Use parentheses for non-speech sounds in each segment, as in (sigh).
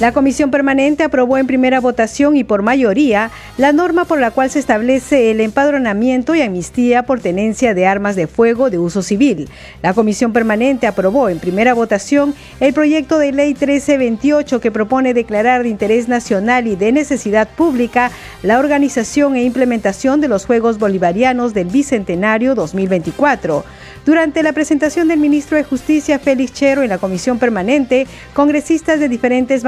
La Comisión Permanente aprobó en primera votación y por mayoría la norma por la cual se establece el empadronamiento y amnistía por tenencia de armas de fuego de uso civil. La Comisión Permanente aprobó en primera votación el proyecto de ley 1328 que propone declarar de interés nacional y de necesidad pública la organización e implementación de los Juegos Bolivarianos del Bicentenario 2024. Durante la presentación del ministro de Justicia Félix Chero en la Comisión Permanente, congresistas de diferentes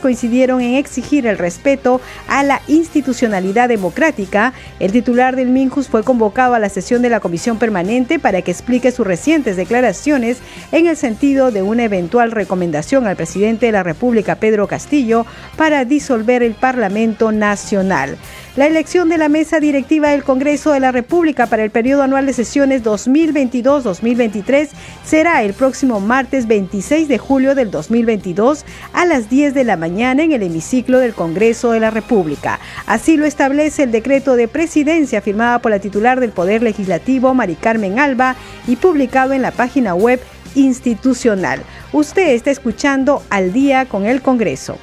coincidieron en exigir el respeto a la institucionalidad democrática. El titular del Minjus fue convocado a la sesión de la Comisión Permanente para que explique sus recientes declaraciones en el sentido de una eventual recomendación al presidente de la República, Pedro Castillo, para disolver el Parlamento Nacional. La elección de la mesa directiva del Congreso de la República para el periodo anual de sesiones 2022-2023 será el próximo martes 26 de julio del 2022 a las 10 de la mañana en el hemiciclo del Congreso de la República. Así lo establece el decreto de presidencia firmada por la titular del Poder Legislativo, Mari Carmen Alba, y publicado en la página web institucional. Usted está escuchando al día con el Congreso.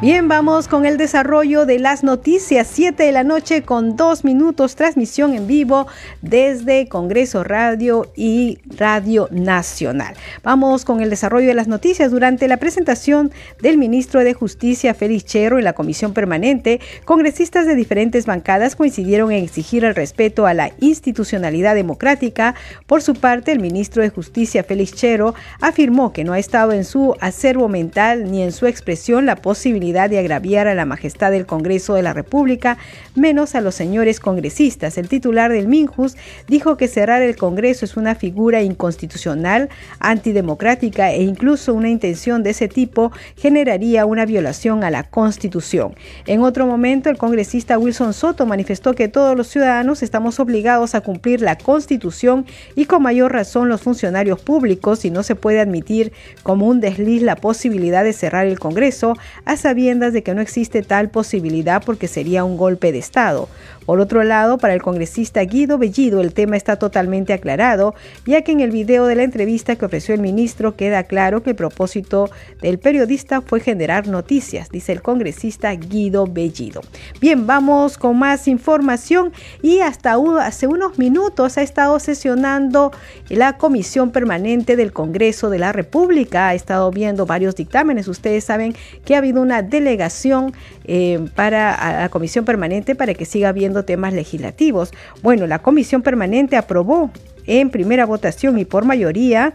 Bien, vamos con el desarrollo de las noticias. 7 de la noche con dos minutos, transmisión en vivo desde Congreso Radio y Radio Nacional. Vamos con el desarrollo de las noticias. Durante la presentación del ministro de Justicia, Félix Chero, en la Comisión Permanente, congresistas de diferentes bancadas coincidieron en exigir el respeto a la institucionalidad democrática. Por su parte, el ministro de Justicia, Félix Chero, afirmó que no ha estado en su acervo mental ni en su expresión la posibilidad de agraviar a la majestad del Congreso de la República, menos a los señores congresistas. El titular del Minjus dijo que cerrar el Congreso es una figura inconstitucional, antidemocrática e incluso una intención de ese tipo generaría una violación a la Constitución. En otro momento, el congresista Wilson Soto manifestó que todos los ciudadanos estamos obligados a cumplir la Constitución y con mayor razón los funcionarios públicos y no se puede admitir como un desliz la posibilidad de cerrar el Congreso a saber de que no existe tal posibilidad porque sería un golpe de Estado. Por otro lado, para el congresista Guido Bellido el tema está totalmente aclarado, ya que en el video de la entrevista que ofreció el ministro queda claro que el propósito del periodista fue generar noticias, dice el congresista Guido Bellido. Bien, vamos con más información y hasta hace unos minutos ha estado sesionando la Comisión Permanente del Congreso de la República, ha estado viendo varios dictámenes. Ustedes saben que ha habido una delegación eh, para la Comisión Permanente para que siga viendo temas legislativos. Bueno, la comisión permanente aprobó en primera votación y por mayoría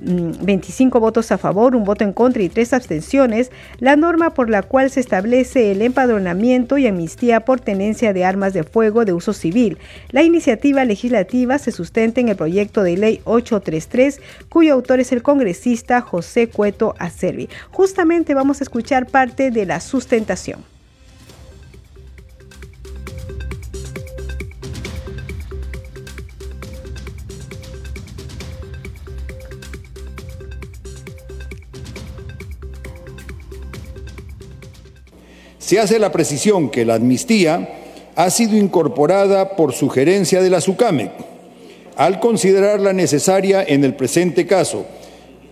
25 mm, votos a favor, un voto en contra y tres abstenciones, la norma por la cual se establece el empadronamiento y amnistía por tenencia de armas de fuego de uso civil. La iniciativa legislativa se sustenta en el proyecto de ley 833, cuyo autor es el congresista José Cueto Acervi. Justamente vamos a escuchar parte de la sustentación. Se hace la precisión que la amnistía ha sido incorporada por sugerencia de la SUCAMEC, al considerarla necesaria en el presente caso,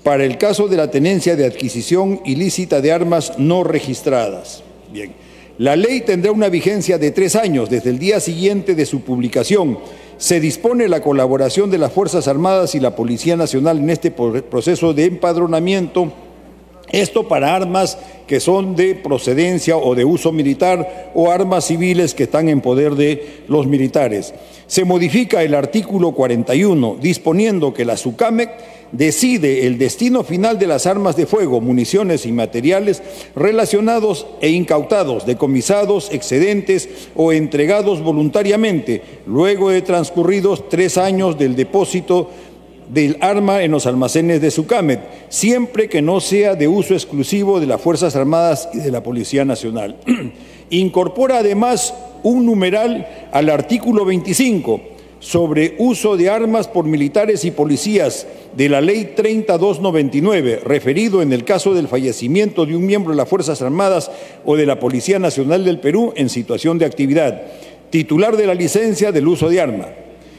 para el caso de la tenencia de adquisición ilícita de armas no registradas. Bien, la ley tendrá una vigencia de tres años desde el día siguiente de su publicación. Se dispone la colaboración de las Fuerzas Armadas y la Policía Nacional en este proceso de empadronamiento esto para armas que son de procedencia o de uso militar o armas civiles que están en poder de los militares. Se modifica el artículo 41 disponiendo que la SUCAMEC decide el destino final de las armas de fuego, municiones y materiales relacionados e incautados, decomisados, excedentes o entregados voluntariamente, luego de transcurridos tres años del depósito del arma en los almacenes de Sucamet, siempre que no sea de uso exclusivo de las Fuerzas Armadas y de la Policía Nacional. (clears throat) Incorpora además un numeral al artículo 25 sobre uso de armas por militares y policías de la Ley 3299, referido en el caso del fallecimiento de un miembro de las Fuerzas Armadas o de la Policía Nacional del Perú en situación de actividad, titular de la licencia del uso de arma.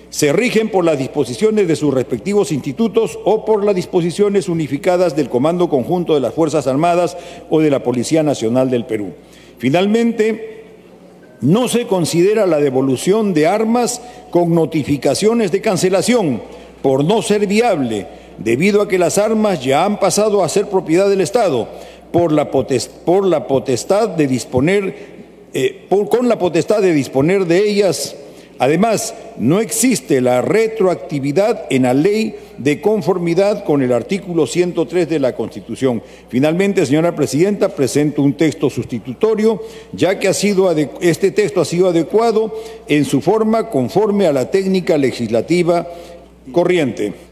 Se rigen por las disposiciones de sus respectivos institutos o por las disposiciones unificadas del Comando Conjunto de las Fuerzas Armadas o de la Policía Nacional del Perú. Finalmente, no se considera la devolución de armas con notificaciones de cancelación por no ser viable, debido a que las armas ya han pasado a ser propiedad del Estado por la, potestad de disponer, eh, con la potestad de disponer de ellas Además, no existe la retroactividad en la ley de conformidad con el artículo 103 de la Constitución. Finalmente, señora Presidenta, presento un texto sustitutorio, ya que ha sido este texto ha sido adecuado en su forma conforme a la técnica legislativa corriente.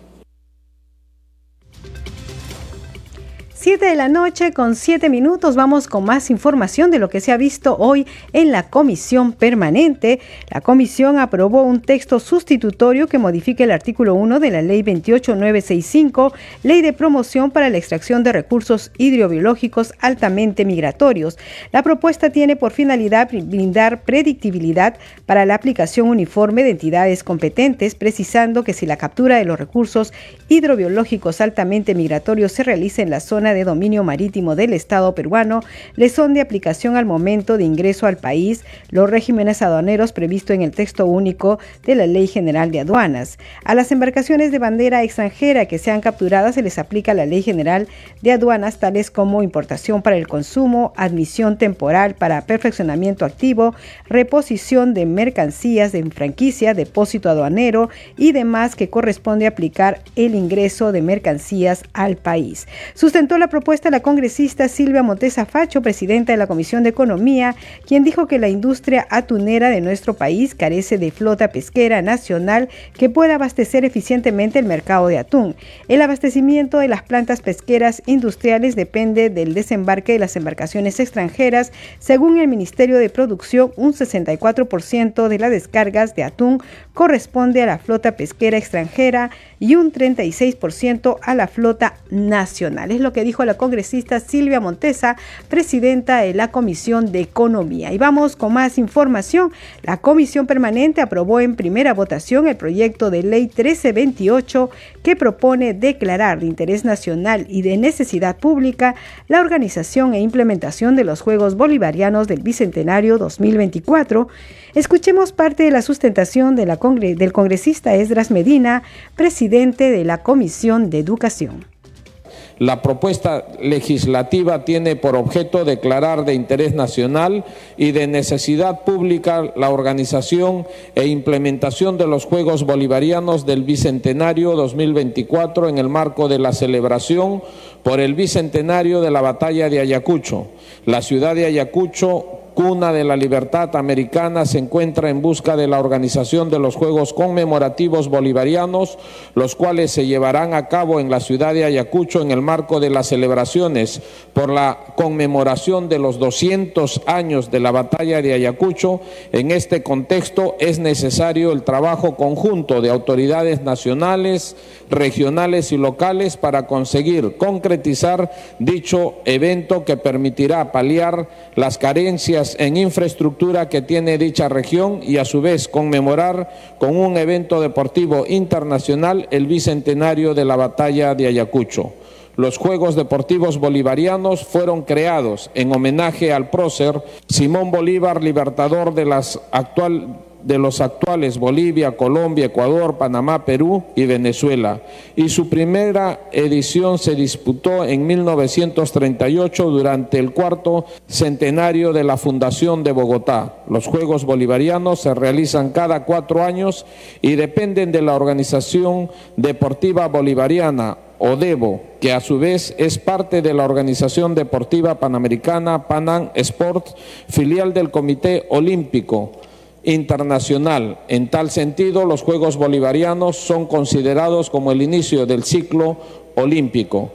Siete de la noche con siete minutos vamos con más información de lo que se ha visto hoy en la comisión permanente. La comisión aprobó un texto sustitutorio que modifica el artículo 1 de la ley 28965, ley de promoción para la extracción de recursos hidrobiológicos altamente migratorios. La propuesta tiene por finalidad brindar predictibilidad para la aplicación uniforme de entidades competentes, precisando que si la captura de los recursos hidrobiológicos altamente migratorios se realiza en la zona de dominio marítimo del Estado peruano le son de aplicación al momento de ingreso al país los regímenes aduaneros previstos en el texto único de la Ley General de Aduanas. A las embarcaciones de bandera extranjera que sean capturadas se les aplica la Ley General de Aduanas tales como importación para el consumo, admisión temporal para perfeccionamiento activo, reposición de mercancías de franquicia, depósito aduanero y demás que corresponde aplicar el ingreso de mercancías al país. Sustentó la propuesta la congresista Silvia Montesa Facho, presidenta de la Comisión de Economía, quien dijo que la industria atunera de nuestro país carece de flota pesquera nacional que pueda abastecer eficientemente el mercado de atún. El abastecimiento de las plantas pesqueras industriales depende del desembarque de las embarcaciones extranjeras. Según el Ministerio de Producción, un 64% de las descargas de atún corresponde a la flota pesquera extranjera y un 36% a la flota nacional. Es lo que dijo la congresista Silvia Montesa, presidenta de la Comisión de Economía. Y vamos con más información. La Comisión Permanente aprobó en primera votación el proyecto de ley 1328 que propone declarar de interés nacional y de necesidad pública la organización e implementación de los Juegos Bolivarianos del Bicentenario 2024 Escuchemos parte de la sustentación del congresista Esdras Medina, presidente de la Comisión de Educación. La propuesta legislativa tiene por objeto declarar de interés nacional y de necesidad pública la organización e implementación de los Juegos Bolivarianos del Bicentenario 2024 en el marco de la celebración por el Bicentenario de la Batalla de Ayacucho. La ciudad de Ayacucho cuna de la libertad americana, se encuentra en busca de la organización de los Juegos Conmemorativos Bolivarianos, los cuales se llevarán a cabo en la ciudad de Ayacucho en el marco de las celebraciones por la conmemoración de los 200 años de la batalla de Ayacucho. En este contexto es necesario el trabajo conjunto de autoridades nacionales, regionales y locales para conseguir concretizar dicho evento que permitirá paliar las carencias en infraestructura que tiene dicha región y a su vez conmemorar con un evento deportivo internacional el bicentenario de la batalla de Ayacucho. Los Juegos Deportivos Bolivarianos fueron creados en homenaje al prócer Simón Bolívar, libertador de las actual de los actuales Bolivia, Colombia, Ecuador, Panamá, Perú y Venezuela. Y su primera edición se disputó en 1938 durante el cuarto centenario de la Fundación de Bogotá. Los Juegos Bolivarianos se realizan cada cuatro años y dependen de la Organización Deportiva Bolivariana ODEVO, que a su vez es parte de la Organización Deportiva Panamericana Panam Sport, filial del Comité Olímpico Internacional. En tal sentido, los Juegos Bolivarianos son considerados como el inicio del ciclo olímpico.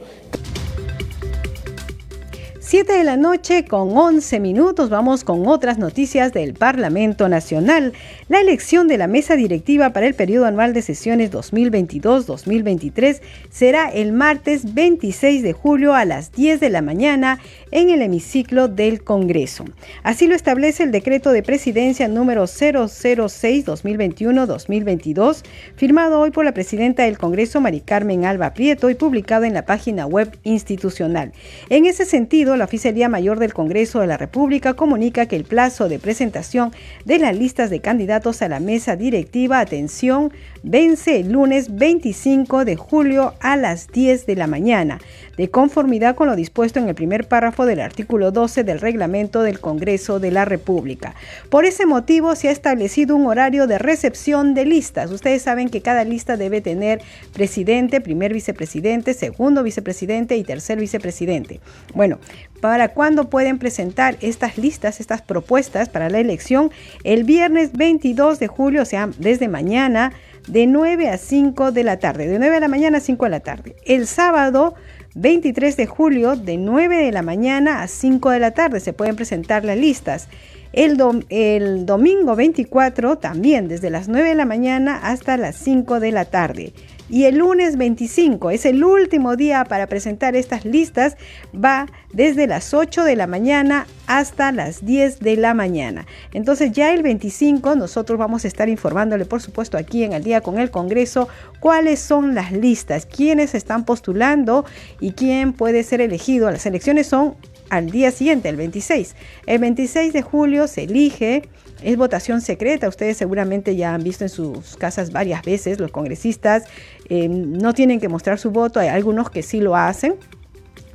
7 de la noche con 11 minutos vamos con otras noticias del Parlamento Nacional. La elección de la mesa directiva para el periodo anual de sesiones 2022-2023 será el martes 26 de julio a las 10 de la mañana en el hemiciclo del Congreso. Así lo establece el decreto de presidencia número 006-2021-2022, firmado hoy por la presidenta del Congreso, Mari Carmen Alba Prieto, y publicado en la página web institucional. En ese sentido, la Oficialía Mayor del Congreso de la República comunica que el plazo de presentación de las listas de candidatos a la mesa directiva, atención, vence el lunes 25 de julio a las 10 de la mañana, de conformidad con lo dispuesto en el primer párrafo del artículo 12 del reglamento del Congreso de la República. Por ese motivo se ha establecido un horario de recepción de listas. Ustedes saben que cada lista debe tener presidente, primer vicepresidente, segundo vicepresidente y tercer vicepresidente. Bueno, para cuándo pueden presentar estas listas, estas propuestas para la elección, el viernes 22 de julio, o sea, desde mañana, de 9 a 5 de la tarde, de 9 de la mañana a 5 de la tarde. El sábado 23 de julio, de 9 de la mañana a 5 de la tarde, se pueden presentar las listas. El, el, domingo 24 también desde las 9 de la mañana hasta las 5 de la tarde. Y el lunes 25 es el último día para presentar estas listas. Va desde las 8 de la mañana hasta las 10 de la mañana. Entonces ya el 25 nosotros vamos a estar informándole, por supuesto, aquí en el día con el Congreso, cuáles son las listas, quiénes están postulando y quién puede ser elegido. Las elecciones son al día siguiente, el 26. El 26 de julio se elige es votación secreta. Ustedes seguramente ya han visto en sus casas varias veces, los congresistas eh, no tienen que mostrar su voto. Hay algunos que sí lo hacen,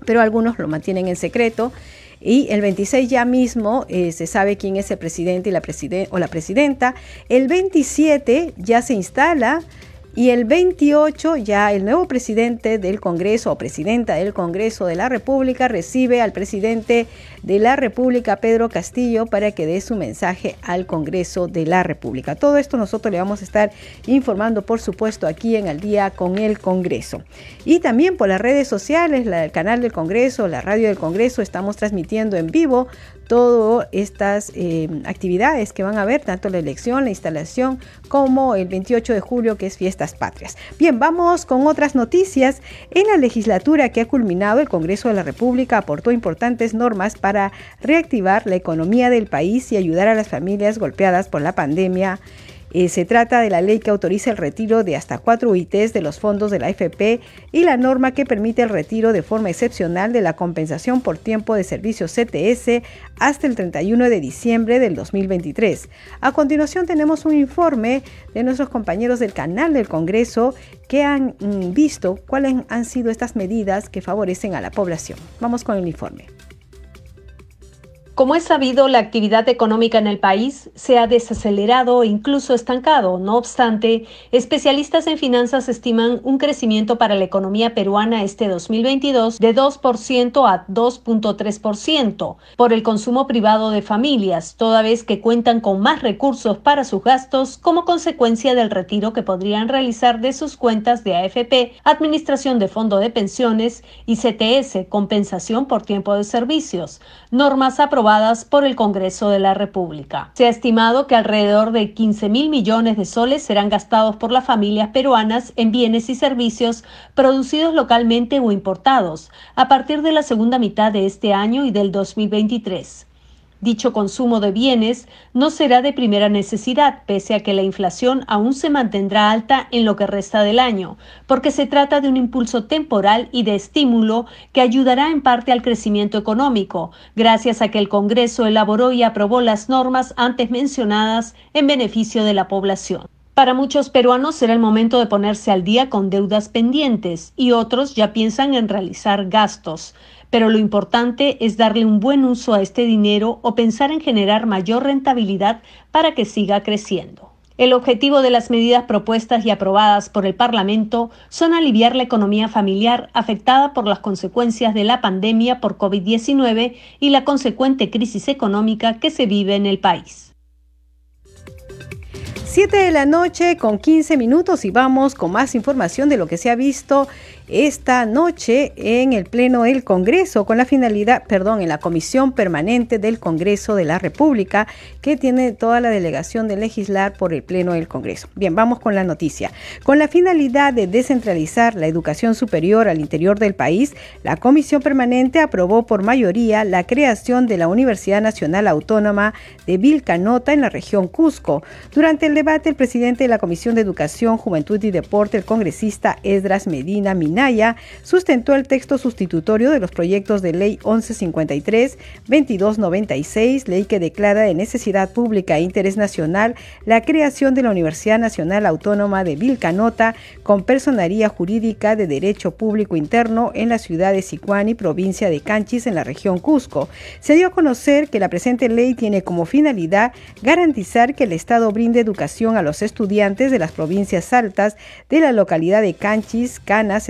pero algunos lo mantienen en secreto. Y el 26 ya mismo eh, se sabe quién es el presidente y o la presidenta. El 27 ya se instala y el 28 ya el nuevo presidente del Congreso o presidenta del Congreso de la República recibe al presidente de la República, Pedro Castillo, para que dé su mensaje al Congreso de la República. Todo esto nosotros le vamos a estar informando, por supuesto, aquí en Al Día con el Congreso. Y también por las redes sociales, el canal del Congreso, la radio del Congreso, estamos transmitiendo en vivo todas estas eh, actividades que van a haber, tanto la elección, la instalación, como el 28 de julio, que es Fiestas Patrias. Bien, vamos con otras noticias. En la legislatura que ha culminado, el Congreso de la República aportó importantes normas para reactivar la economía del país y ayudar a las familias golpeadas por la pandemia eh, se trata de la ley que autoriza el retiro de hasta cuatro UITs de los fondos de la AFP y la norma que permite el retiro de forma excepcional de la compensación por tiempo de servicio CTS hasta el 31 de diciembre del 2023. A continuación tenemos un informe de nuestros compañeros del canal del Congreso que han mm, visto cuáles han sido estas medidas que favorecen a la población. Vamos con el informe. Como es sabido, la actividad económica en el país se ha desacelerado e incluso estancado. No obstante, especialistas en finanzas estiman un crecimiento para la economía peruana este 2022 de 2% a 2.3% por el consumo privado de familias, toda vez que cuentan con más recursos para sus gastos como consecuencia del retiro que podrían realizar de sus cuentas de AFP, Administración de Fondo de Pensiones y CTS, compensación por tiempo de servicios, normas aprobadas por el Congreso de la República. Se ha estimado que alrededor de 15 mil millones de soles serán gastados por las familias peruanas en bienes y servicios producidos localmente o importados a partir de la segunda mitad de este año y del 2023. Dicho consumo de bienes no será de primera necesidad, pese a que la inflación aún se mantendrá alta en lo que resta del año, porque se trata de un impulso temporal y de estímulo que ayudará en parte al crecimiento económico, gracias a que el Congreso elaboró y aprobó las normas antes mencionadas en beneficio de la población. Para muchos peruanos será el momento de ponerse al día con deudas pendientes y otros ya piensan en realizar gastos pero lo importante es darle un buen uso a este dinero o pensar en generar mayor rentabilidad para que siga creciendo. El objetivo de las medidas propuestas y aprobadas por el Parlamento son aliviar la economía familiar afectada por las consecuencias de la pandemia por COVID-19 y la consecuente crisis económica que se vive en el país. 7 de la noche con 15 minutos y vamos con más información de lo que se ha visto esta noche en el Pleno del Congreso con la finalidad, perdón, en la Comisión Permanente del Congreso de la República que tiene toda la delegación de legislar por el Pleno del Congreso. Bien, vamos con la noticia. Con la finalidad de descentralizar la educación superior al interior del país, la Comisión Permanente aprobó por mayoría la creación de la Universidad Nacional Autónoma de Vilcanota en la región Cusco. Durante el debate, el presidente de la Comisión de Educación, Juventud y Deporte, el congresista Esdras Medina Sustentó el texto sustitutorio de los proyectos de Ley 1153-2296, ley que declara de necesidad pública e interés nacional la creación de la Universidad Nacional Autónoma de Vilcanota con personería jurídica de derecho público interno en la ciudad de Sicuani, provincia de Canchis, en la región Cusco. Se dio a conocer que la presente ley tiene como finalidad garantizar que el Estado brinde educación a los estudiantes de las provincias altas de la localidad de Canchis, Canas,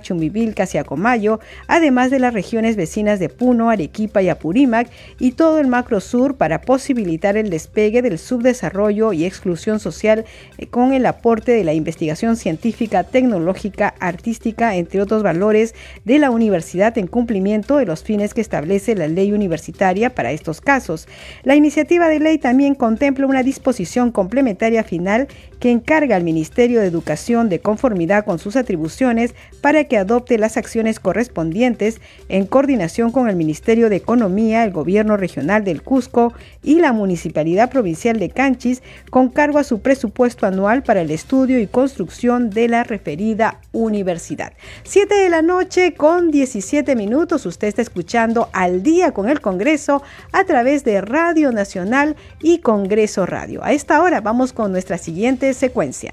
Chumbivilcas casi Acomayo, además de las regiones vecinas de Puno, Arequipa y Apurímac y todo el macro sur para posibilitar el despegue del subdesarrollo y exclusión social eh, con el aporte de la investigación científica, tecnológica, artística, entre otros valores de la universidad en cumplimiento de los fines que establece la ley universitaria para estos casos. La iniciativa de ley también contempla una disposición complementaria final que encarga al Ministerio de Educación de conformidad con sus atribuciones para que adopte las acciones correspondientes en coordinación con el Ministerio de Economía, el Gobierno Regional del Cusco y la Municipalidad Provincial de Canchis con cargo a su presupuesto anual para el estudio y construcción de la referida universidad. 7 de la noche con 17 minutos, usted está escuchando al día con el Congreso a través de Radio Nacional y Congreso Radio. A esta hora vamos con nuestra siguiente secuencia.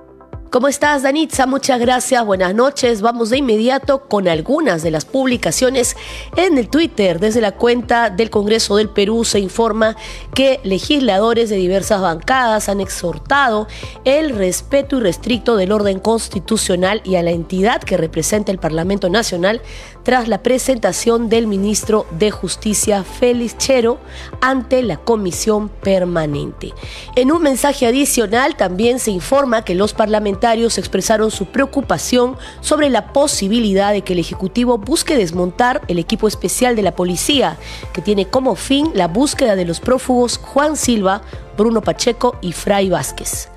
¿Cómo estás, Danitza? Muchas gracias, buenas noches. Vamos de inmediato con algunas de las publicaciones en el Twitter. Desde la cuenta del Congreso del Perú se informa que legisladores de diversas bancadas han exhortado el respeto irrestricto del orden constitucional y a la entidad que representa el Parlamento Nacional tras la presentación del ministro de Justicia Félix Chero ante la Comisión Permanente. En un mensaje adicional también se informa que los parlamentarios expresaron su preocupación sobre la posibilidad de que el Ejecutivo busque desmontar el equipo especial de la policía, que tiene como fin la búsqueda de los prófugos Juan Silva, Bruno Pacheco y Fray Vázquez.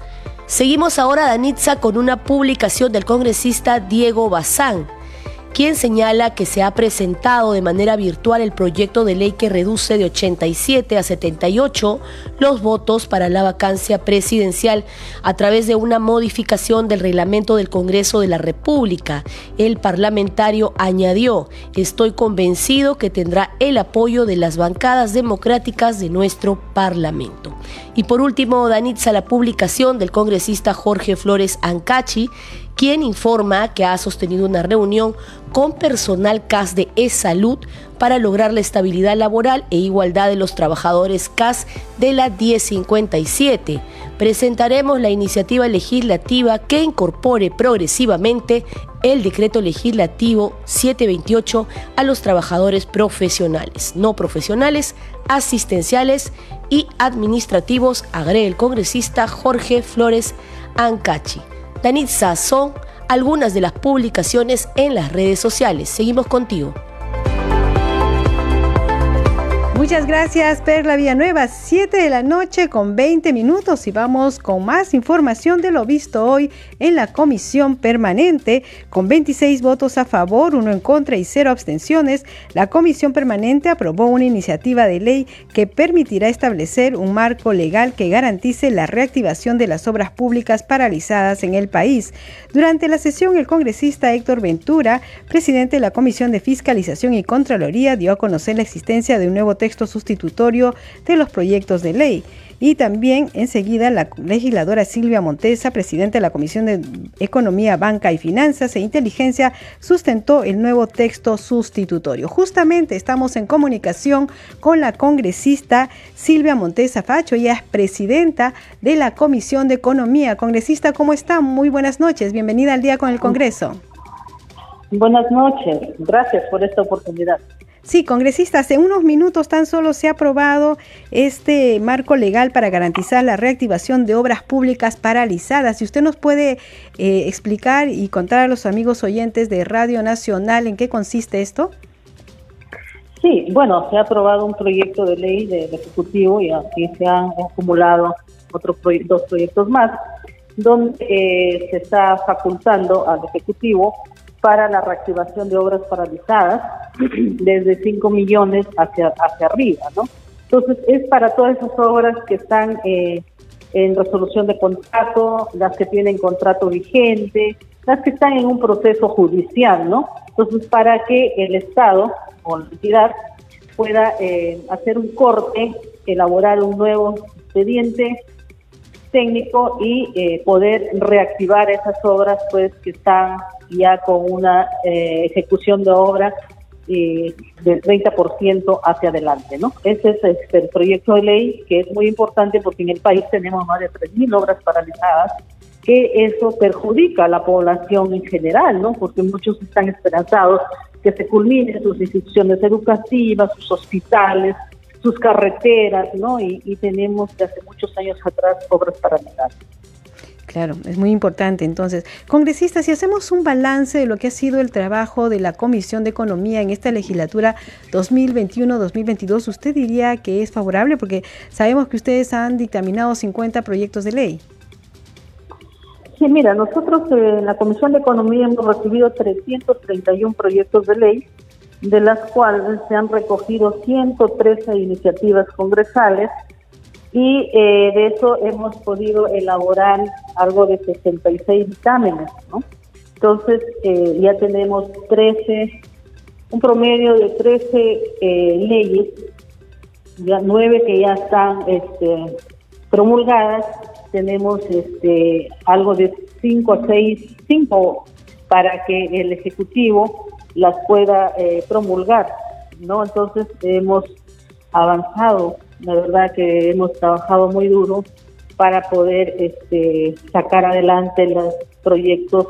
Seguimos ahora, Danitza, con una publicación del congresista Diego Bazán, quien señala que se ha presentado de manera virtual el proyecto de ley que reduce de 87 a 78 los votos para la vacancia presidencial a través de una modificación del reglamento del Congreso de la República. El parlamentario añadió, estoy convencido que tendrá el apoyo de las bancadas democráticas de nuestro Parlamento. Y por último, Danitza, la publicación del congresista Jorge Flores Ancachi, quien informa que ha sostenido una reunión con personal CAS de E-Salud para lograr la estabilidad laboral e igualdad de los trabajadores CAS de la 1057. Presentaremos la iniciativa legislativa que incorpore progresivamente el decreto legislativo 728 a los trabajadores profesionales, no profesionales, asistenciales y administrativos, agrega el congresista Jorge Flores Ancachi. Danitza son algunas de las publicaciones en las redes sociales. Seguimos contigo. Muchas gracias, Perla Villanueva. 7 de la noche con 20 minutos y vamos con más información de lo visto hoy en la comisión permanente. Con 26 votos a favor, uno en contra y cero abstenciones, la comisión permanente aprobó una iniciativa de ley que permitirá establecer un marco legal que garantice la reactivación de las obras públicas paralizadas en el país. Durante la sesión, el congresista Héctor Ventura, presidente de la Comisión de Fiscalización y Contraloría, dio a conocer la existencia de un nuevo texto texto sustitutorio de los proyectos de ley. Y también enseguida la legisladora Silvia Montesa, presidenta de la Comisión de Economía, Banca y Finanzas e Inteligencia, sustentó el nuevo texto sustitutorio. Justamente estamos en comunicación con la congresista Silvia Montesa Facho, ella es presidenta de la Comisión de Economía. Congresista, ¿cómo está? Muy buenas noches, bienvenida al día con el Congreso. Buenas noches, gracias por esta oportunidad. Sí, congresista, hace unos minutos tan solo se ha aprobado este marco legal para garantizar la reactivación de obras públicas paralizadas. Si usted nos puede eh, explicar y contar a los amigos oyentes de Radio Nacional en qué consiste esto. Sí, bueno, se ha aprobado un proyecto de ley del Ejecutivo y aquí se han acumulado otros dos proyectos más, donde eh, se está facultando al Ejecutivo para la reactivación de obras paralizadas (clears throat) desde 5 millones hacia, hacia arriba, ¿no? Entonces, es para todas esas obras que están eh, en resolución de contrato, las que tienen contrato vigente, las que están en un proceso judicial, ¿no? Entonces, para que el Estado o la entidad pueda eh, hacer un corte, elaborar un nuevo expediente técnico y eh, poder reactivar esas obras pues que están ya con una eh, ejecución de obra eh, del 30% hacia adelante, ¿no? Ese es este, el proyecto de ley que es muy importante porque en el país tenemos más de 3.000 obras paralizadas que eso perjudica a la población en general, ¿no? Porque muchos están esperanzados que se culminen sus instituciones educativas, sus hospitales, sus carreteras, ¿no? Y, tenemos desde hace muchos años atrás obras paralizadas. Claro, es muy importante. Entonces, congresista, si hacemos un balance de lo que ha sido el trabajo de la Comisión de Economía en esta legislatura 2021-2022, ¿usted diría que es favorable? Porque sabemos que ustedes han dictaminado 50 proyectos de ley. Sí, mira, nosotros en la Comisión de Economía hemos recibido 331 proyectos de ley de las cuales se han recogido 113 iniciativas congresales y eh, de eso hemos podido elaborar algo de 66 dictámenes, ¿no? Entonces eh, ya tenemos 13, un promedio de 13 eh, leyes, ya nueve que ya están este, promulgadas, tenemos este, algo de 5 a 6, 5 para que el Ejecutivo las pueda eh, promulgar, ¿no? Entonces hemos avanzado, la verdad que hemos trabajado muy duro para poder este, sacar adelante los proyectos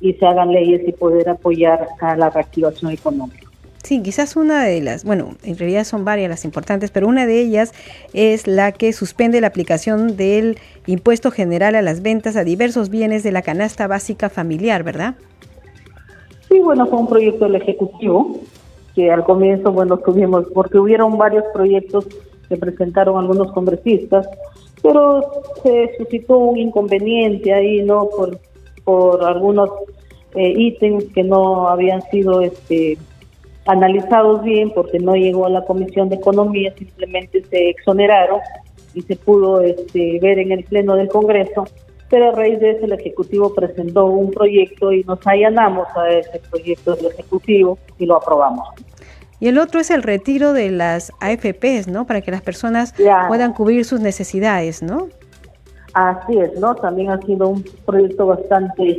y se hagan leyes y poder apoyar a la reactivación económica. Sí, quizás una de las, bueno, en realidad son varias las importantes, pero una de ellas es la que suspende la aplicación del impuesto general a las ventas a diversos bienes de la canasta básica familiar, ¿verdad? Sí, bueno, fue un proyecto del Ejecutivo que al comienzo, bueno, tuvimos, porque hubieron varios proyectos que presentaron algunos congresistas, pero se suscitó un inconveniente ahí, ¿no? Por, por algunos eh, ítems que no habían sido este analizados bien porque no llegó a la Comisión de Economía, simplemente se exoneraron y se pudo este, ver en el Pleno del Congreso pero a raíz de eso el Ejecutivo presentó un proyecto y nos allanamos a ese proyecto del Ejecutivo y lo aprobamos. Y el otro es el retiro de las AFPs, ¿no? Para que las personas puedan cubrir sus necesidades, ¿no? Así es, ¿no? También ha sido un proyecto bastante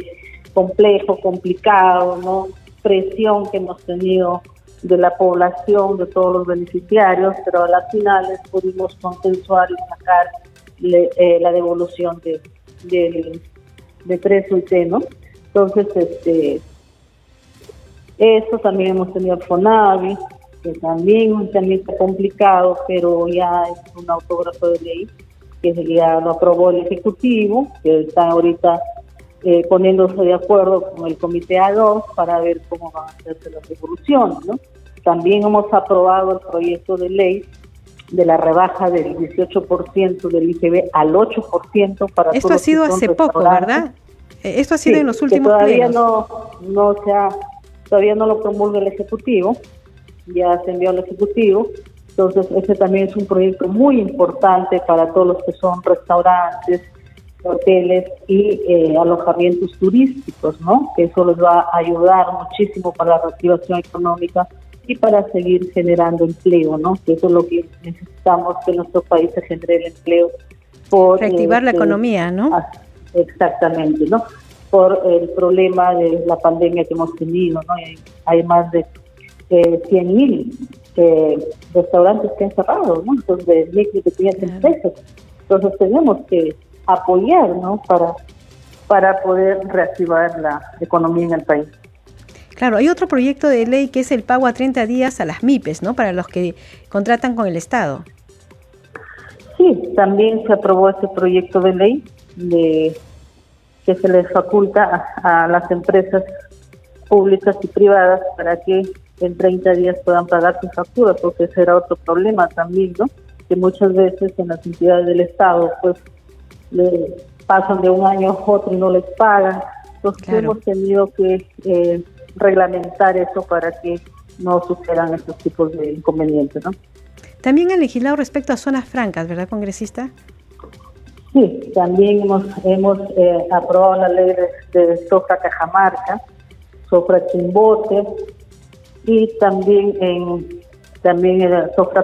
complejo, complicado, ¿no? Presión que hemos tenido de la población, de todos los beneficiarios, pero a las finales pudimos consensuar y sacar eh, la devolución de, de, de precio y ¿no? Entonces, este, esto también hemos tenido FONAVI, que también, también está complicado, pero ya es un autógrafo de ley que ya lo aprobó el Ejecutivo, que está ahorita eh, poniéndose de acuerdo con el Comité A2 para ver cómo van a hacerse las devoluciones, ¿no? También hemos aprobado el proyecto de ley de la rebaja del 18% del IGB al 8% para Esto ha sido hace poco, ¿verdad? Eh, esto ha sido en los últimos que todavía no no se todavía no lo promulga el ejecutivo, ya se envió al ejecutivo. Entonces, ese también es un proyecto muy importante para todos los que son restaurantes, hoteles y eh, alojamientos turísticos, ¿no? Que eso les va a ayudar muchísimo para la reactivación económica y para seguir generando empleo, ¿no? Que eso es lo que necesitamos que nuestro país se genere el empleo. Por, Reactivar la este, economía, ¿no? Ah, exactamente, ¿no? Por el problema de la pandemia que hemos tenido, ¿no? Hay, más de eh, 100 mil eh, restaurantes que han cerrado, ¿no? Entonces, de y pequeñas empresas. Entonces, tenemos que apoyar, ¿no? Para, para poder reactivar la economía en el país. Claro, hay otro proyecto de ley que es el pago a 30 días a las MIPES, ¿no? Para los que contratan con el Estado. Sí, también se aprobó este proyecto de ley de que se les faculta a, las empresas públicas y privadas para que en 30 días puedan pagar sus facturas, porque ese era otro problema también, ¿no? Que muchas veces en las entidades del Estado, pues, le pasan de un año a otro y no les pagan. Entonces hemos tenido que eh, reglamentar eso para que no sucedan estos tipos de inconvenientes. ¿no? También han legislado respecto a zonas francas, ¿verdad, congresista? Sí, también hemos, hemos eh, aprobado la ley de, Sofra Cajamarca, Sofra Chimbote y también en también en Sofra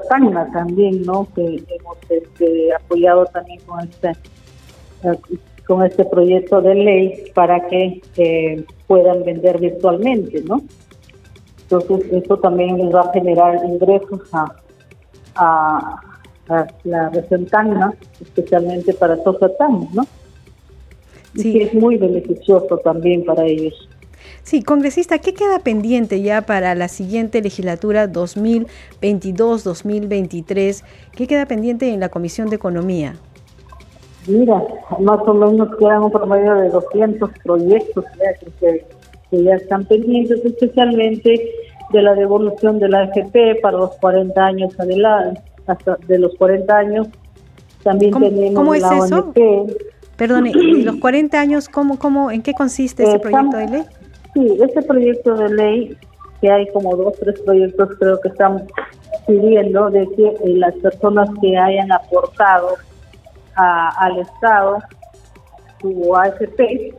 también, ¿no? Que hemos este, apoyado también con este eh, con este proyecto de ley para que eh, puedan vender virtualmente, ¿no? Entonces, eso también les va a generar ingresos a, a, la región Tacna, especialmente para Sofratán, ¿no? Sí. Y que es muy beneficioso también para ellos. Sí, congresista, ¿qué queda pendiente ya para la siguiente legislatura 2022-2023? ¿Qué queda pendiente en la Comisión de Economía? Mira, más o menos quedan un promedio de 200 proyectos que, ya están pendientes, especialmente de la devolución de la AFP para los 40 años adelante, hasta de los 40 años. También tenemos ¿cómo es la eso? Perdone, (clears throat) los 40 años, ¿cómo, cómo, ¿en qué consiste ese proyecto de ley? Sí, ese proyecto de ley, que hay como dos, tres proyectos creo que están pidiendo de que eh, las personas que hayan aportado al Estado su AFP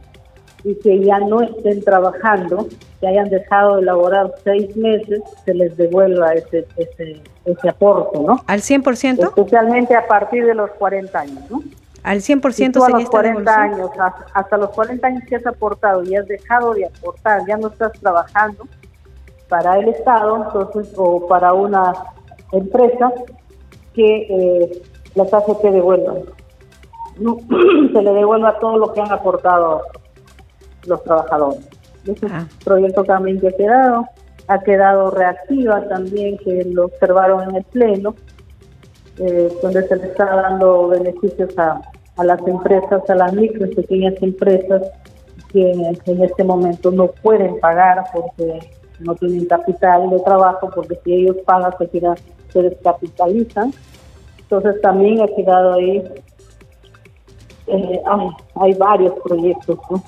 y que ya no estén trabajando, que hayan dejado de elaborar seis meses, se les devuelva ese, ese, ese aporte, ¿no? ¿Al 100%? Especialmente a partir de los 40 años, ¿no? Al 100% tú a los 40 años, hasta los 40 años que has aportado y has dejado de aportar, ya no estás trabajando para el Estado, entonces, o para una empresa que eh, las AFP devuelvan no, (clears throat) se le devuelva todo lo que han aportado los trabajadores. Ese ah. proyecto también que ha quedado, ha quedado reactiva también, que lo observaron en el Pleno, eh, donde se le está dando beneficios a, a las empresas, a las micro y pequeñas empresas que en, este momento no pueden pagar porque no tienen capital de trabajo, porque si ellos pagan se, se descapitalizan. Entonces también ha quedado ahí eh, hay varios proyectos, ¿no?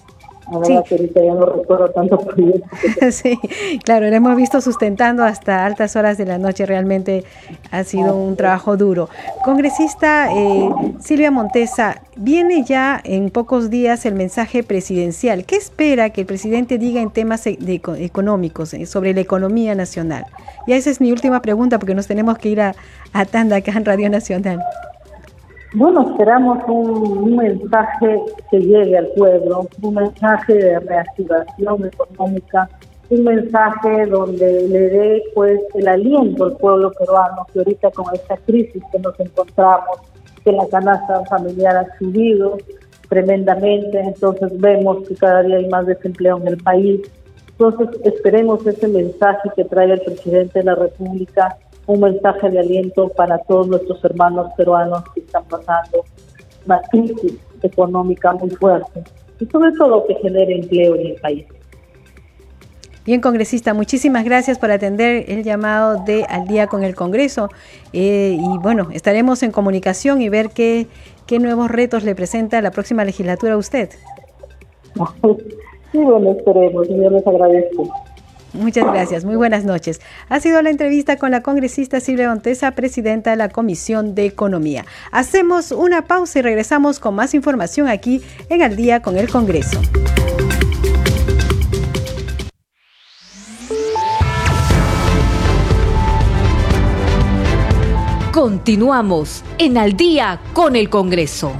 Sí. ya no recuerdo tantos proyectos. (laughs) sí, claro, lo hemos visto sustentando hasta altas horas de la noche, realmente ha sido un trabajo duro. Congresista eh, Silvia Montesa, viene ya en pocos días el mensaje presidencial. ¿Qué espera que el presidente diga en temas e, económicos, eh, sobre la economía nacional? Y esa es mi última pregunta porque nos tenemos que ir a, a Tanda acá en Radio Nacional. Bueno, esperamos un, mensaje que llegue al pueblo, un mensaje de reactivación económica, un mensaje donde le dé pues el aliento al pueblo peruano que ahorita con esta crisis que nos encontramos, que la canasta familiar ha subido tremendamente, entonces vemos que cada día hay más desempleo en el país. Entonces esperemos ese mensaje que trae el presidente de la República un mensaje de aliento para todos nuestros hermanos peruanos que están pasando una crisis económica muy fuerte y sobre todo que genere empleo en el país. Bien, congresista, muchísimas gracias por atender el llamado de Al día con el Congreso. Eh, y bueno, estaremos en comunicación y ver qué, qué nuevos retos le presenta la próxima legislatura a usted. (laughs) Sí, bueno, esperemos. Yo les agradezco. Muchas gracias, muy buenas noches. Ha sido la entrevista con la congresista Silvia Montesa, presidenta de la Comisión de Economía. Hacemos una pausa y regresamos con más información aquí en Al día con el Congreso. Continuamos en Al día con el Congreso.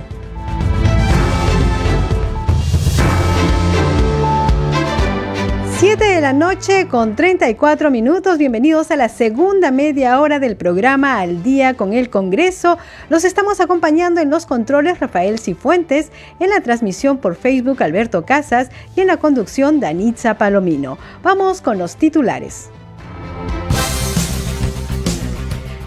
7 de la noche con 34 minutos. Bienvenidos a la segunda media hora del programa Al Día con el Congreso. Los estamos acompañando en los controles Rafael Cifuentes, en la transmisión por Facebook Alberto Casas y en la conducción Danitza Palomino. Vamos con los titulares.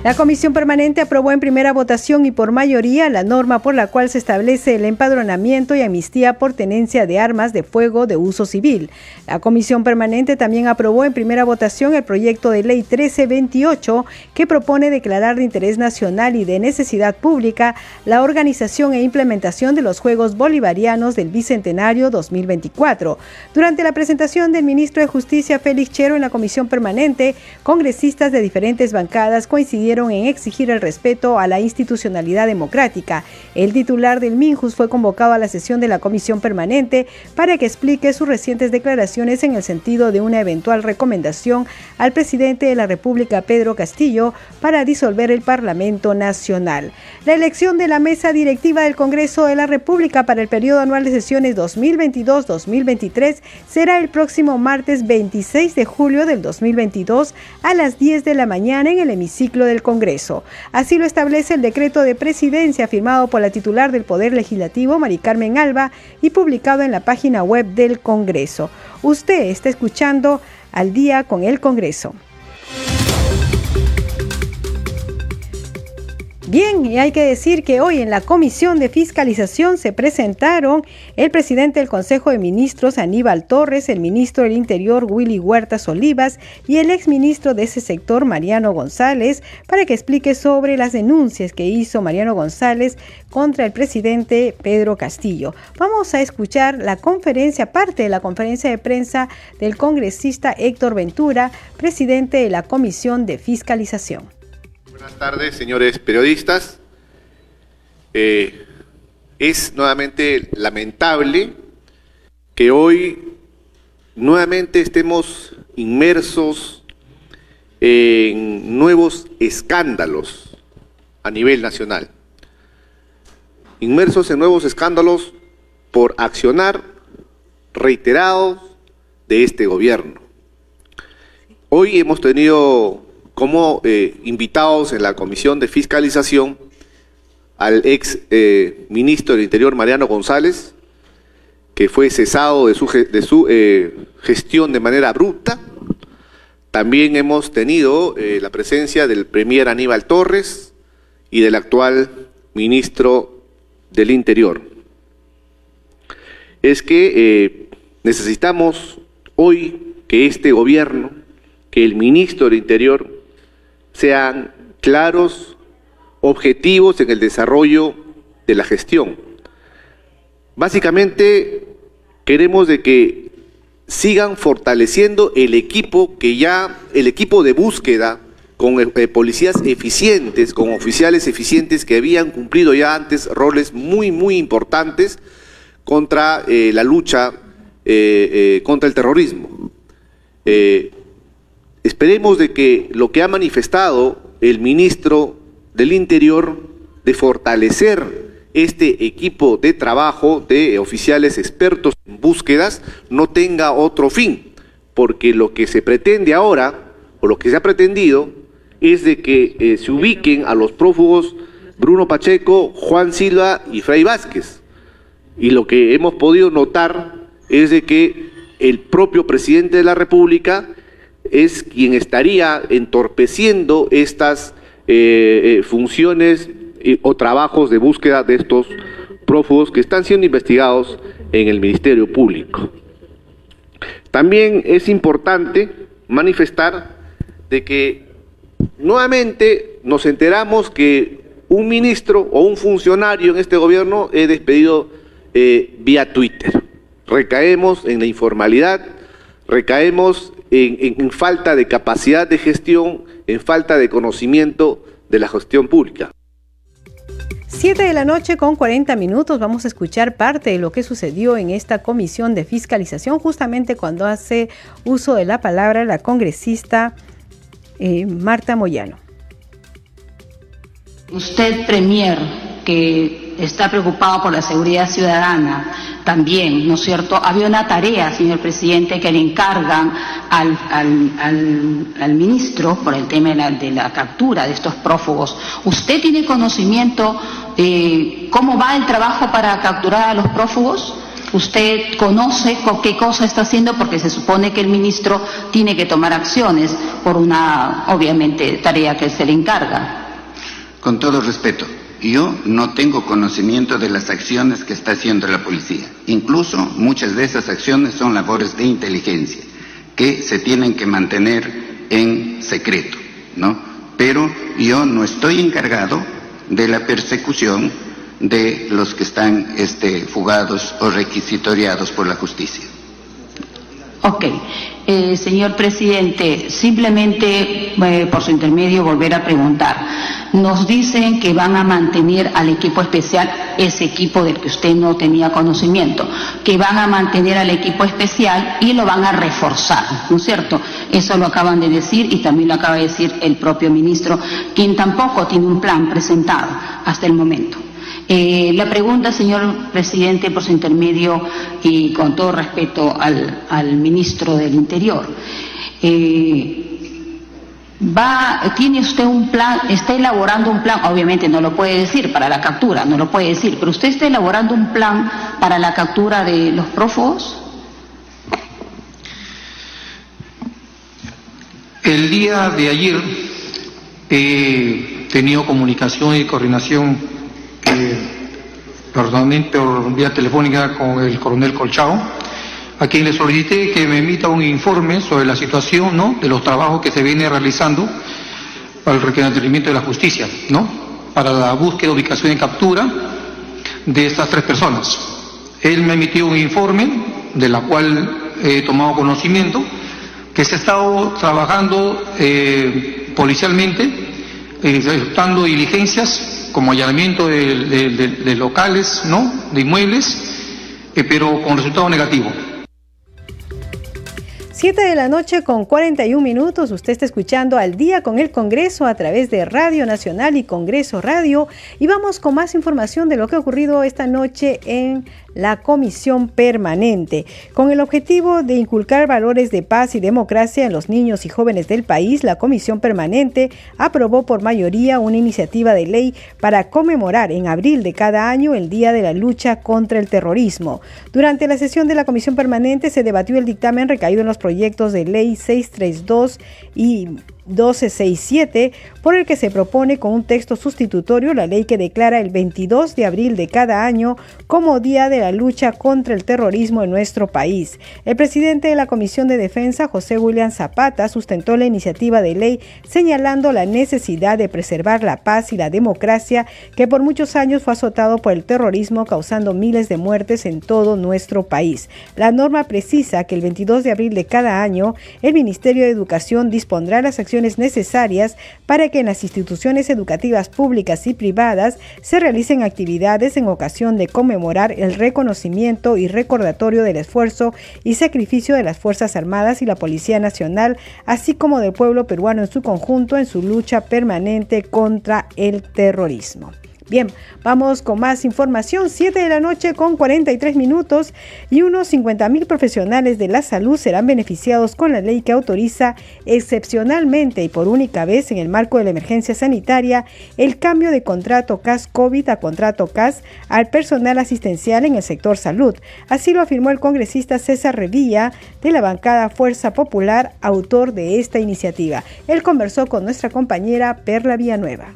La Comisión Permanente aprobó en primera votación y por mayoría la norma por la cual se establece el empadronamiento y amnistía por tenencia de armas de fuego de uso civil. La Comisión Permanente también aprobó en primera votación el proyecto de ley 1328 que propone declarar de interés nacional y de necesidad pública la organización e implementación de los Juegos Bolivarianos del Bicentenario 2024. Durante la presentación del ministro de Justicia Félix Chero en la Comisión Permanente, congresistas de diferentes bancadas coincidieron en exigir el respeto a la institucionalidad democrática. El titular del Minjus fue convocado a la sesión de la comisión permanente para que explique sus recientes declaraciones en el sentido de una eventual recomendación al presidente de la República, Pedro Castillo, para disolver el Parlamento Nacional. La elección de la mesa directiva del Congreso de la República para el periodo anual de sesiones 2022-2023 será el próximo martes 26 de julio del 2022 a las 10 de la mañana en el hemiciclo del Congreso. Así lo establece el decreto de presidencia firmado por la titular del Poder Legislativo, Mari Carmen Alba, y publicado en la página web del Congreso. Usted está escuchando al día con el Congreso. Bien, y hay que decir que hoy en la Comisión de Fiscalización se presentaron el presidente del Consejo de Ministros, Aníbal Torres, el ministro del Interior, Willy Huertas Olivas, y el exministro de ese sector, Mariano González, para que explique sobre las denuncias que hizo Mariano González contra el presidente Pedro Castillo. Vamos a escuchar la conferencia, parte de la conferencia de prensa del congresista Héctor Ventura, presidente de la Comisión de Fiscalización. Buenas tardes, señores periodistas. Eh, es nuevamente lamentable que hoy nuevamente estemos inmersos en nuevos escándalos a nivel nacional. Inmersos en nuevos escándalos por accionar reiterados de este gobierno. Hoy hemos tenido como eh, invitados en la Comisión de Fiscalización al ex eh, ministro del Interior, Mariano González, que fue cesado de su, eh, gestión de manera abrupta. También hemos tenido la presencia del Premier Aníbal Torres y del actual ministro del Interior. Es que necesitamos hoy que este gobierno, que el ministro del Interior sean claros, objetivos en el desarrollo de la gestión. Básicamente queremos de que sigan fortaleciendo el equipo que ya, el equipo de búsqueda con eh, policías eficientes, con oficiales eficientes que habían cumplido ya antes roles muy, muy importantes contra eh, la lucha eh, contra el terrorismo. Esperemos de que lo que ha manifestado el ministro del Interior de fortalecer este equipo de trabajo de oficiales expertos en búsquedas no tenga otro fin, porque lo que se pretende ahora, o lo que se ha pretendido, es de que eh, se ubiquen a los prófugos Bruno Pacheco, Juan Silva y Fray Vázquez. Y lo que hemos podido notar es de que el propio presidente de la República es quien estaría entorpeciendo estas eh, eh, funciones o trabajos de búsqueda de estos prófugos que están siendo investigados en el Ministerio Público. También es importante manifestar de que nuevamente nos enteramos que un ministro o un funcionario en este gobierno es despedido eh, vía Twitter. Recaemos en la informalidad, recaemos en, falta de capacidad de gestión, en falta de conocimiento de la gestión pública. Siete de la noche con 40 minutos vamos a escuchar parte de lo que sucedió en esta comisión de fiscalización justamente cuando hace uso de la palabra la congresista eh, Marta Moyano. Usted, Premier, que está preocupado por la seguridad ciudadana, también, ¿no es cierto? Había una tarea, señor presidente, que le encargan al, al, ministro por el tema de la, de la, captura de estos prófugos. ¿Usted tiene conocimiento de cómo va el trabajo para capturar a los prófugos? ¿Usted conoce qué cosa está haciendo? Porque se supone que el ministro tiene que tomar acciones por una, obviamente, tarea que se le encarga. Con todo respeto, yo no tengo conocimiento de las acciones que está haciendo la policía. Incluso muchas de esas acciones son labores de inteligencia que se tienen que mantener en secreto, ¿no? Pero yo no estoy encargado de la persecución de los que están este, fugados o requisitoriados por la justicia. Ok. Eh, señor presidente, simplemente eh, por su intermedio volver a preguntar. Nos dicen que van a mantener al equipo especial, ese equipo del que usted no tenía conocimiento, que van a mantener al equipo especial y lo van a reforzar, ¿no es cierto? Eso lo acaban de decir y también lo acaba de decir el propio ministro, quien tampoco tiene un plan presentado hasta el momento. Eh, la pregunta, señor presidente, por su intermedio y con todo respeto al, ministro del Interior. Eh, va, ¿Tiene usted un plan, está elaborando un plan, obviamente no lo puede decir para la captura, no lo puede decir, pero usted está elaborando un plan para la captura de los prófugos? El día de ayer he tenido comunicación y coordinación personalmente por vía telefónica con el coronel Colchao, a quien le solicité que me emita un informe sobre la situación ¿no? de los trabajos que se viene realizando para el requerimiento de la justicia, ¿no? para la búsqueda, ubicación y captura de estas tres personas. Él me emitió un informe de la cual he tomado conocimiento que se ha estado trabajando eh, policialmente, eh, ejecutando diligencias como allanamiento de, locales, ¿no? De inmuebles, eh, pero con resultado negativo. 7 de la noche con 41 minutos, usted está escuchando al día con el Congreso a través de Radio Nacional y Congreso Radio y vamos con más información de lo que ha ocurrido esta noche en la Comisión Permanente. Con el objetivo de inculcar valores de paz y democracia en los niños y jóvenes del país, la Comisión Permanente aprobó por mayoría una iniciativa de ley para conmemorar en abril de cada año el Día de la Lucha contra el Terrorismo. Durante la sesión de la Comisión Permanente se debatió el dictamen recaído en los proyectos de ley 632 y 1267, por el que se propone con un texto sustitutorio la ley que declara el 22 de abril de cada año como Día de la Lucha contra el Terrorismo en nuestro país. El presidente de la Comisión de Defensa, José William Zapata, sustentó la iniciativa de ley señalando la necesidad de preservar la paz y la democracia que por muchos años fue azotado por el terrorismo causando miles de muertes en todo nuestro país. La norma precisa que el 22 de abril de cada año el Ministerio de Educación dispondrá las acciones necesarias para que en las instituciones educativas públicas y privadas se realicen actividades en ocasión de conmemorar el reconocimiento y recordatorio del esfuerzo y sacrificio de las Fuerzas Armadas y la Policía Nacional, así como del pueblo peruano en su conjunto en su lucha permanente contra el terrorismo. Bien, vamos con más información. 7 de la noche con 43 minutos y unos 50 mil profesionales de la salud serán beneficiados con la ley que autoriza excepcionalmente y por única vez en el marco de la emergencia sanitaria el cambio de contrato CAS-COVID a contrato CAS al personal asistencial en el sector salud. Así lo afirmó el congresista César Revilla de la bancada Fuerza Popular, autor de esta iniciativa. Él conversó con nuestra compañera Perla Villanueva.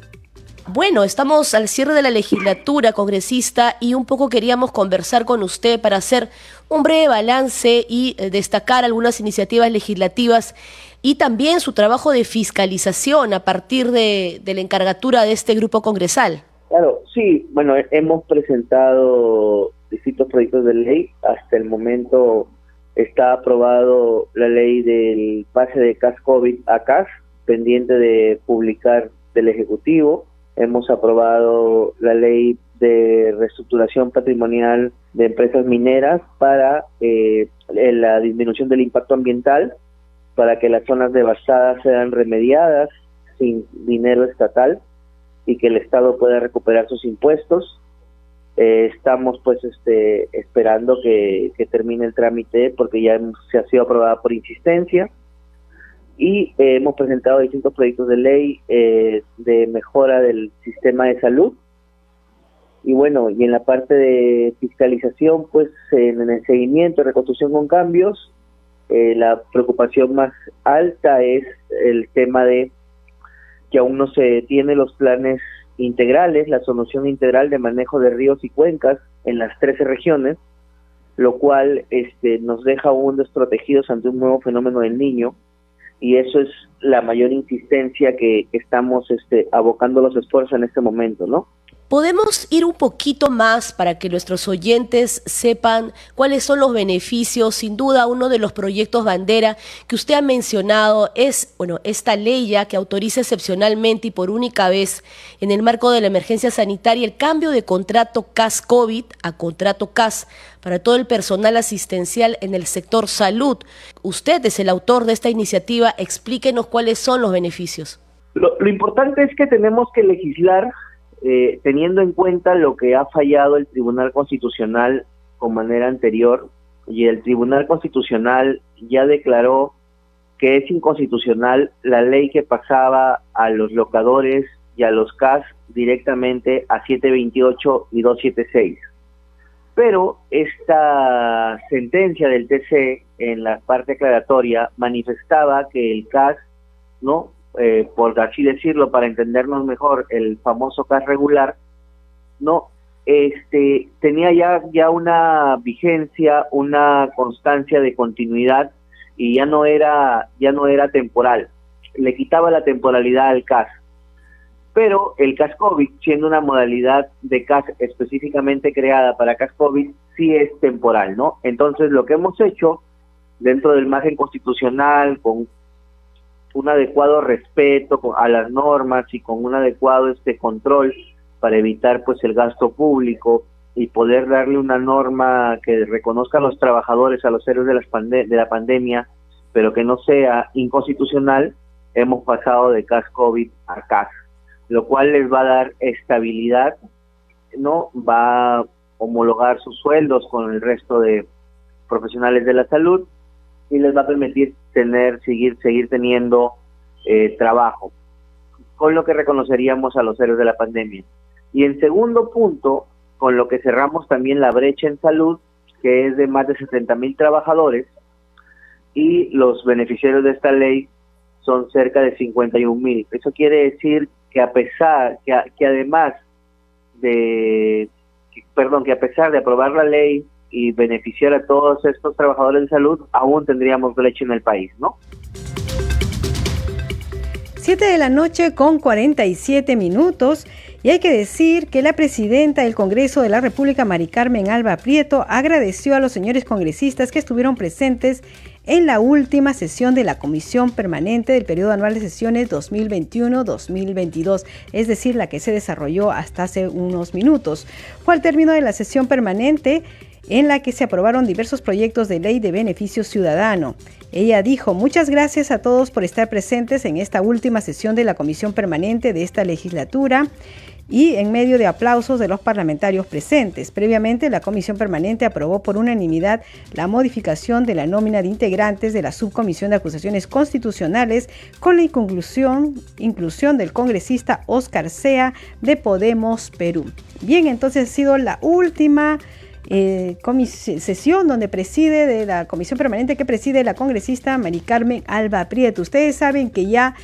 Bueno, estamos al cierre de la legislatura congresista y un poco queríamos conversar con usted para hacer un breve balance y eh, destacar algunas iniciativas legislativas y también su trabajo de fiscalización a partir de, la encargatura de este grupo congresal. Claro, sí, bueno, hemos presentado distintos proyectos de ley. Hasta el momento está aprobado la ley del pase de CAS COVID a CAS, pendiente de publicar del Ejecutivo hemos aprobado la ley de reestructuración patrimonial de empresas mineras para eh, la disminución del impacto ambiental, para que las zonas devastadas sean remediadas sin dinero estatal. y que el Estado pueda recuperar sus impuestos. Eh, estamos pues este, esperando que, termine el trámite porque ya se ha sido aprobada por insistencia y eh, hemos presentado distintos proyectos de ley eh, de mejora del sistema de salud. Y bueno, y en la parte de fiscalización, pues en el seguimiento, reconstrucción con cambios, eh, la preocupación más alta es el tema de que aún no se tiene los planes integrales, la solución integral de manejo de ríos y cuencas en las 13 regiones, lo cual este, nos deja aún desprotegidos ante un nuevo fenómeno del niño y eso es la mayor insistencia que, estamos este, abocando los esfuerzos en este momento, ¿no? ¿Podemos ir un poquito más para que nuestros oyentes sepan cuáles son los beneficios? Sin duda, uno de los proyectos bandera que usted ha mencionado es, bueno, esta ley ya que autoriza excepcionalmente y por única vez en el marco de la emergencia sanitaria el cambio de contrato CAS-COVID a contrato CAS para todo el personal asistencial en el sector salud. Usted es el autor de esta iniciativa, explíquenos cuáles son los beneficios. Lo, lo importante es que tenemos que legislar eh, teniendo en cuenta lo que ha fallado el Tribunal Constitucional con manera anterior, y el Tribunal Constitucional ya declaró que es inconstitucional la ley que pasaba a los locadores y a los CAS directamente a 728 y 276. Pero esta sentencia del TC en la parte aclaratoria manifestaba que el CAS no eh, por así decirlo, para entendernos mejor, el famoso CAS regular, no, este, tenía ya, ya una vigencia, una constancia de continuidad y ya no era, ya no era temporal. Le quitaba la temporalidad al CAS. Pero el CAS COVID, siendo una modalidad de CAS específicamente creada para CAS COVID, sí es temporal, ¿no? Entonces, lo que hemos hecho dentro del margen constitucional, con un adecuado respeto a las normas y con un adecuado este control para evitar pues el gasto público y poder darle una norma que reconozca a los trabajadores, a los héroes de, las de la pandemia, pero que no sea inconstitucional, hemos pasado de CAS COVID a CAS, lo cual les va a dar estabilidad, ¿no? Va a homologar sus sueldos con el resto de profesionales de la salud y les va a permitir tener, seguir, seguir teniendo eh, trabajo, con lo que reconoceríamos a los héroes de la pandemia. Y en segundo punto, con lo que cerramos también la brecha en salud, que es de más de 70 mil trabajadores, y los beneficiarios de esta ley son cerca de 51 mil. Eso quiere decir que a pesar, que, que además de, perdón, que a pesar de aprobar la ley y beneficiar a todos estos trabajadores de salud, aún tendríamos brecha en el país, ¿no? 7 de la noche con 47 minutos. Y hay que decir que la presidenta del Congreso de la República, Mari Carmen Alba Prieto, agradeció a los señores congresistas que estuvieron presentes en la última sesión de la Comisión Permanente del Periodo Anual de Sesiones 2021-2022, es decir, la que se desarrolló hasta hace unos minutos. Fue al término de la sesión permanente en la que se aprobaron diversos proyectos de ley de beneficio ciudadano. Ella dijo, muchas gracias a todos por estar presentes en esta última sesión de la Comisión Permanente de esta legislatura y en medio de aplausos de los parlamentarios presentes. Previamente, la Comisión Permanente aprobó por unanimidad la modificación de la nómina de integrantes de la Subcomisión de Acusaciones Constitucionales con la inclusión, inclusión del congresista Oscar Sea de Podemos Perú. Bien, entonces ha sido la última eh, sesión donde preside de la comisión permanente que preside la congresista Mari Carmen Alba Prieto. Ustedes saben que ya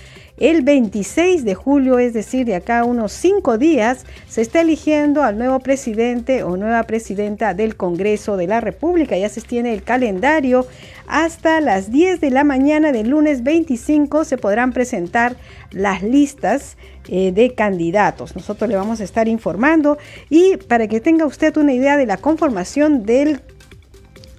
el 26 de julio, es decir, de acá unos cinco días, se está eligiendo al nuevo presidente o nueva presidenta del Congreso de la República. Ya se extiende el calendario hasta las 10 de la mañana del lunes 25 se podrán presentar las listas eh, de candidatos. Nosotros le vamos a estar informando y para que tenga usted una idea de la conformación del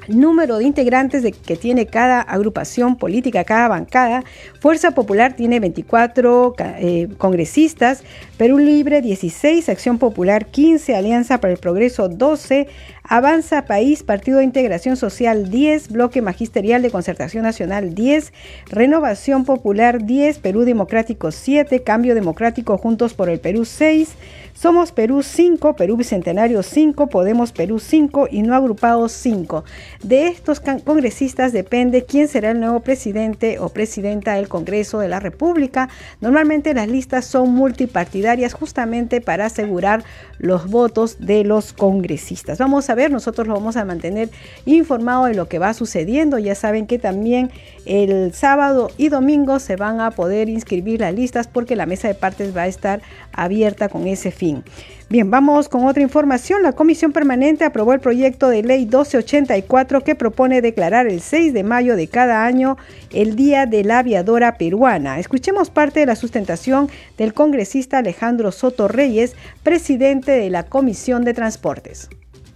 número de integrantes que tiene cada agrupación política, cada bancada. Fuerza Popular tiene 24 eh, congresistas, Perú Libre 16, Acción Popular 15, Alianza para el Progreso 12, Avanza País, Partido de Integración Social 10, Bloque Magisterial de Concertación Nacional 10, Renovación Popular 10, Perú Democrático 7, Cambio Democrático Juntos por el Perú 6, somos Perú 5, Perú Bicentenario 5, Podemos Perú 5 y no agrupados 5. De estos congresistas depende quién será el nuevo presidente o presidenta del Congreso de la República. Normalmente las listas son multipartidarias justamente para asegurar los votos de los congresistas. Vamos a ver, nosotros lo vamos a mantener informado de lo que va sucediendo. Ya saben que también el sábado y domingo se van a poder inscribir las listas porque la mesa de partes va a estar abierta con ese fin. Bien, vamos con otra información. La Comisión Permanente aprobó el proyecto de ley 1284 que propone declarar el 6 de mayo de cada año el Día de la Aviadora Peruana. Escuchemos parte de la sustentación del congresista Alejandro Soto Reyes, presidente de la Comisión de Transportes.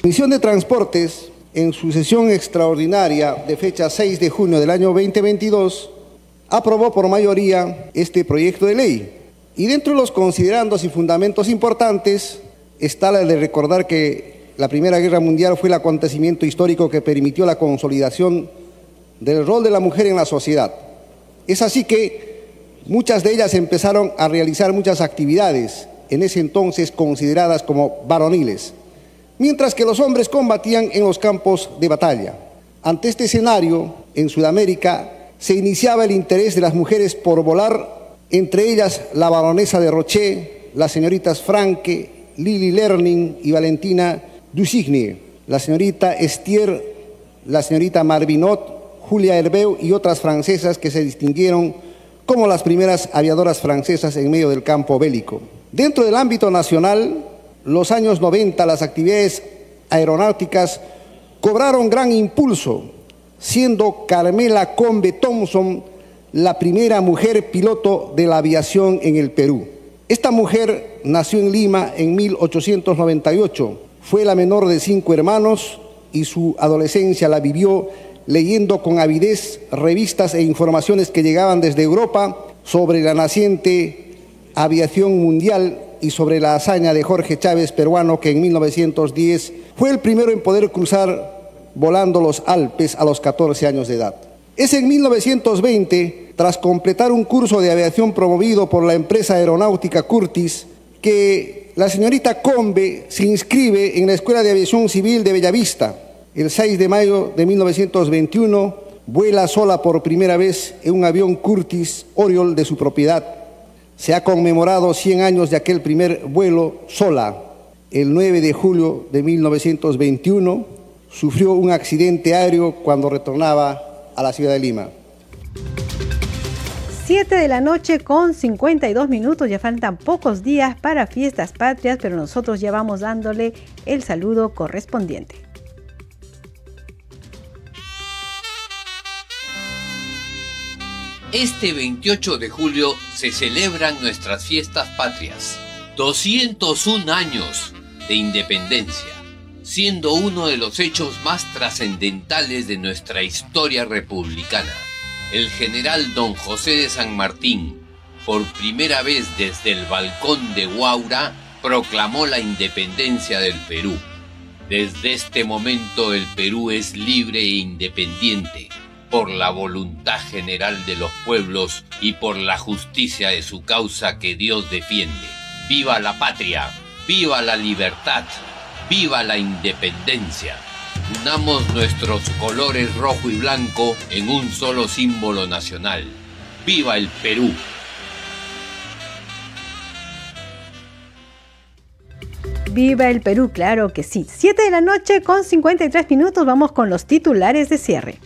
Comisión de Transportes, en su sesión extraordinaria de fecha 6 de junio del año 2022, aprobó por mayoría este proyecto de ley y dentro de los considerandos y fundamentos importantes está la de recordar que la Primera Guerra Mundial fue el acontecimiento histórico que permitió la consolidación del rol de la mujer en la sociedad. Es así que muchas de ellas empezaron a realizar muchas actividades, en ese entonces consideradas como varoniles, mientras que los hombres combatían en los campos de batalla. Ante este escenario, en Sudamérica se iniciaba el interés de las mujeres por volar entre ellas la baronesa de Roché, las señoritas Franke, Lili Lerning y Valentina Dusigny, la señorita Estier, la señorita Marvinot, Julia Herbeu y otras francesas que se distinguieron como las primeras aviadoras francesas en medio del campo bélico. Dentro del ámbito nacional, los años 90 las actividades aeronáuticas cobraron gran impulso, siendo Carmela Combe Thompson la primera mujer piloto de la aviación en el Perú. Esta mujer nació en Lima en 1898, fue la menor de cinco hermanos y su adolescencia la vivió leyendo con avidez revistas e informaciones que llegaban desde Europa sobre la naciente aviación mundial y sobre la hazaña de Jorge Chávez, peruano, que en 1910 fue el primero en poder cruzar volando los Alpes a los 14 años de edad. Es en 1920 tras completar un curso de aviación promovido por la empresa aeronáutica Curtis, que la señorita Combe se inscribe en la Escuela de Aviación Civil de Bellavista. El 6 de mayo de 1921 vuela sola por primera vez en un avión Curtis Oriol de su propiedad. Se ha conmemorado 100 años de aquel primer vuelo sola. El 9 de julio de 1921 sufrió un accidente aéreo cuando retornaba a la ciudad de Lima. 7 de la noche con 52 minutos, ya faltan pocos días para fiestas patrias, pero nosotros ya vamos dándole el saludo correspondiente. Este 28 de julio se celebran nuestras fiestas patrias. 201 años de independencia, siendo uno de los hechos más trascendentales de nuestra historia republicana el general don José de San Martín, por primera vez desde el balcón de Guaura, proclamó la independencia del Perú. Desde este momento el Perú es libre e independiente por la voluntad general de los pueblos y por la justicia de su causa que Dios defiende. ¡Viva la patria! ¡Viva la libertad! ¡Viva la independencia! Unamos nuestros colores rojo y blanco en un solo símbolo nacional. ¡Viva el Perú! Viva el Perú, claro que sí. 7 de la noche con 53 minutos vamos con los titulares de cierre.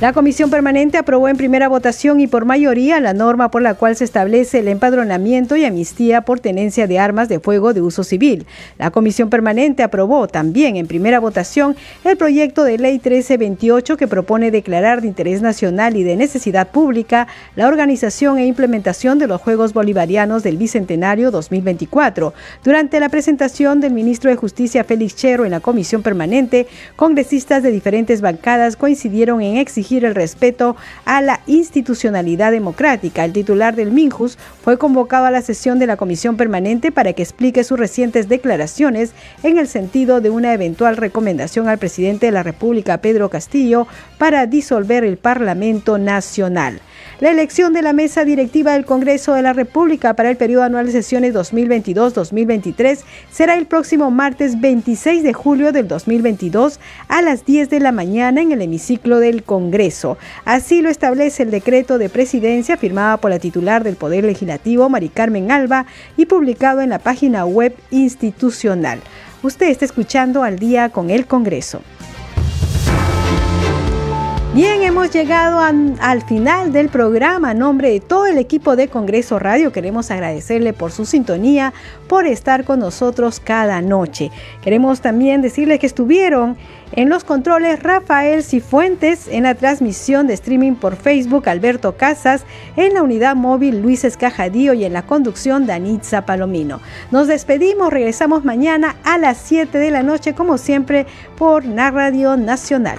La Comisión Permanente aprobó en primera votación y por mayoría la norma por la cual se establece el empadronamiento y amnistía por tenencia de armas de fuego de uso civil. La Comisión Permanente aprobó también en primera votación el proyecto de ley 1328 que propone declarar de interés nacional y de necesidad pública la organización e implementación de los Juegos Bolivarianos del Bicentenario 2024. Durante la presentación del ministro de Justicia Félix Chero en la Comisión Permanente, congresistas de diferentes bancadas coincidieron en exigir el respeto a la institucionalidad democrática. El titular del Minjus fue convocado a la sesión de la Comisión Permanente para que explique sus recientes declaraciones en el sentido de una eventual recomendación al presidente de la República, Pedro Castillo, para disolver el Parlamento Nacional. La elección de la mesa directiva del Congreso de la República para el periodo anual de sesiones 2022-2023 será el próximo martes 26 de julio del 2022 a las 10 de la mañana en el hemiciclo del Congreso. Así lo establece el decreto de presidencia firmado por la titular del Poder Legislativo, Mari Carmen Alba, y publicado en la página web institucional. Usted está escuchando al día con el Congreso. Bien, hemos llegado al final del programa. A nombre de todo el equipo de Congreso Radio, queremos agradecerle por su sintonía, por estar con nosotros cada noche. Queremos también decirles que estuvieron en los controles Rafael Cifuentes, en la transmisión de streaming por Facebook Alberto Casas, en la unidad móvil Luis Escajadío y en la conducción Danitza Palomino. Nos despedimos, regresamos mañana a las 7 de la noche, como siempre, por la Radio Nacional.